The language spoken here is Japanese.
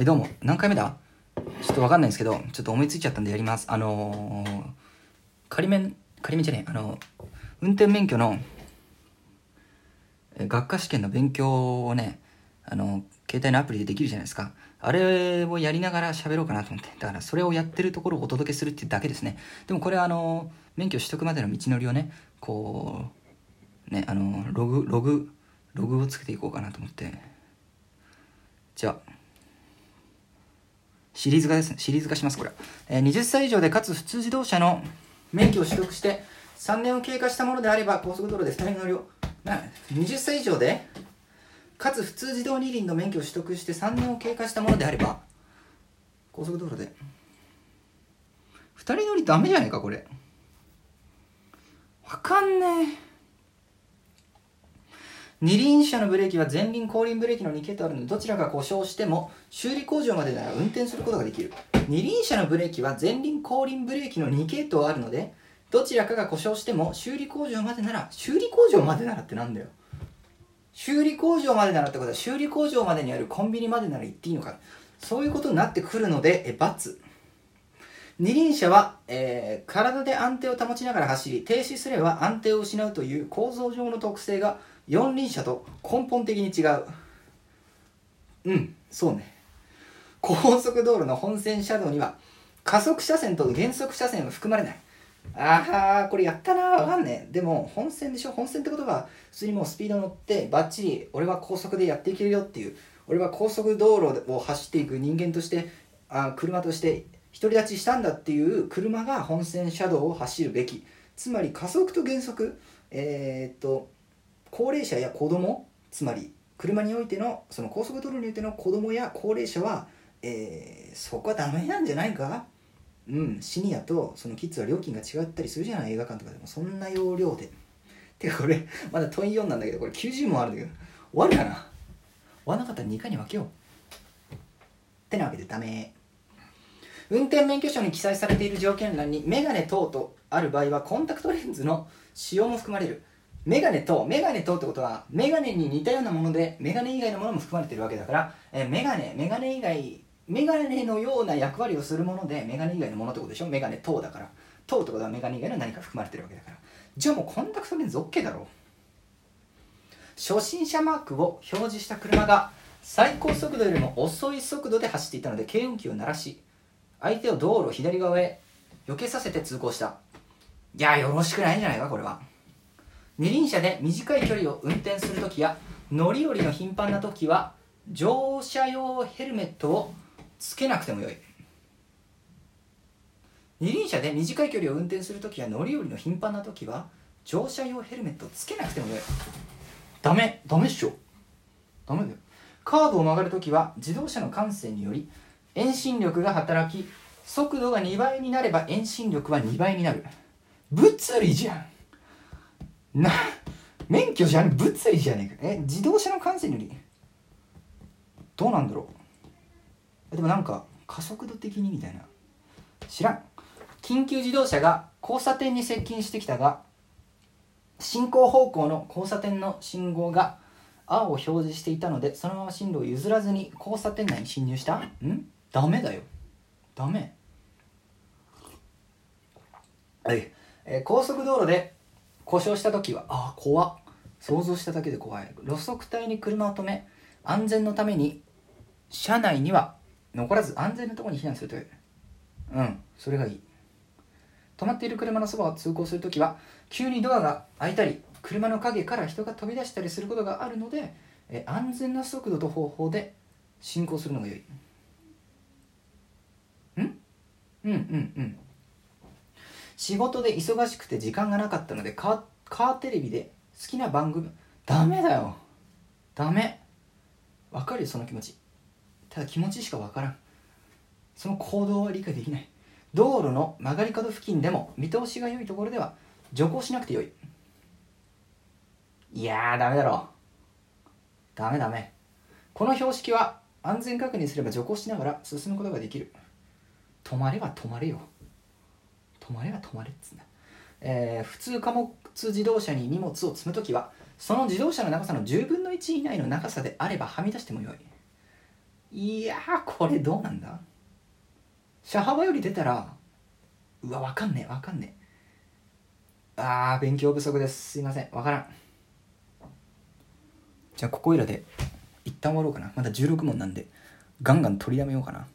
はい、どうも。何回目だ？ちょっとわかんないんですけど、ちょっと思いついちゃったんでやります。あのー、仮免、仮免じゃねえ、あの、運転免許の、学科試験の勉強をね、あの、携帯のアプリでできるじゃないですか。あれをやりながら喋ろうかなと思って。だからそれをやってるところをお届けするってだけですね。でもこれあの、免許取得までの道のりをね、こう、ね、あの、ログ、ログ、ログをつけていこうかなと思って。じゃあ、シリーズ化ですね。シリーズ化します、これ。え、20歳以上でかつ普通自動車の免許を取得して3年を経過したものであれば高速道路で2人乗りを、な20歳以上でかつ普通自動二輪の免許を取得して3年を経過したものであれば高速道路で2人乗りダメじゃないか、これ。わかんねえ。二輪車のブレーキは前輪後輪ブレーキの2系統あるのでどちらが故障しても修理工場までなら運転することができる。二輪車のブレーキは前輪後輪ブレーキの2系統あるのでどちらかが故障しても修理工場までなら修理工場までならってなんだよ。修理工場までならってことは修理工場までにあるコンビニまでなら行っていいのか。そういうことになってくるのでえ×二輪車は、えー、体で安定を保ちながら走り停止すれば安定を失うという構造上の特性が四輪車と根本的に違う。うんそうね。高速道路の本線車道には加速車線と減速車線は含まれない。ああこれやったな。わかんねえ。でも本線でしょ？本線ってことは普通にもうスピード乗ってバッチリ俺は高速でやっていけるよっていう。俺は高速道路を走っていく人間としてあ車として独り立ちしたんだっていう車が本線車道を走るべき。つまり加速と減速。えー、っと高齢者や子供つまり車においてのその高速道路においての子供や高齢者は、えー、そこはダメなんじゃないか？うんシニアとそのキッズは料金が違ったりするじゃない？映画館とかでも。そんな要領で。てかこれまだ問い4なんだけどこれ90問あるんだけど終わるかな？終わなかったら2回に分けよう。ってなわけでダメ。運転免許証に記載されている条件欄にメガネ等とある場合はコンタクトレンズの使用も含まれる。メガネと、メガネとってことは、メガネに似たようなもので、メガネ以外のものも含まれてるわけだから、えー、メガネ、メガネ以外、メガネのような役割をするもので、メガネ以外のものってことでしょ？メガネ等だから。等ってことはメガネ以外の何か含まれてるわけだから。じゃあもうコンタクトレンズ OK だろう。初心者マークを表示した車が最高速度よりも遅い速度で走っていたので軽音機を鳴らし相手を道路左側へ避けさせて通行したいやよろしくないんじゃないかこれは二輪車で短い距離を運転するときや乗り降りの頻繁なときは乗車用ヘルメットをつけなくてもよい。二輪車で短い距離を運転するときや乗り降りの頻繁なときは乗車用ヘルメットをつけなくてもよい。ダメダメっしょ。ダメだよ。カーブを曲がるときは自動車の感性により遠心力が働き速度が2倍になれば遠心力は2倍になる。物理じゃん。な免許じゃね物理じゃねえか。え自動車の感性より。どうなんだろう。でもなんか加速度的にみたいな。知らん。緊急自動車が交差点に接近してきたが進行方向の交差点の信号が青を表示していたのでそのまま進路を譲らずに交差点内に進入した？ん？ダメだよ。ダメ。はい、えー、高速道路で故障した時はああ怖っ。想像しただけで怖い。路側帯に車を止め安全のために車内には残らず安全なところに避難するという。うんそれがいい。止まっている車のそばを通行するときは急にドアが開いたり車の陰から人が飛び出したりすることがあるのでえ安全な速度と方法で進行するのが良い。ん？うんうんうん。仕事で忙しくて時間がなかったのでカーテレビで好きな番組。ダメだよ。ダメ。わかるよその気持ち。ただ気持ちしかわからん。その行動は理解できない。道路の曲がり角付近でも見通しが良いところでは徐行しなくてよい。いやーダメだろ。ダメダメ。この標識は安全確認すれば徐行しながら進むことができる。止まれば止まれよ。止まれば止まれっつうんだ、えー、普通貨物自動車に荷物を積む時はその自動車の長さの10分の1以内の長さであればはみ出してもよい。いやこれどうなんだ？車幅より出たらうわわかんねえわかんねえ。あー勉強不足です。すいません。わからん。じゃあここいらで一旦終わろうかな。まだ16問なんでガンガン取りやめようかな。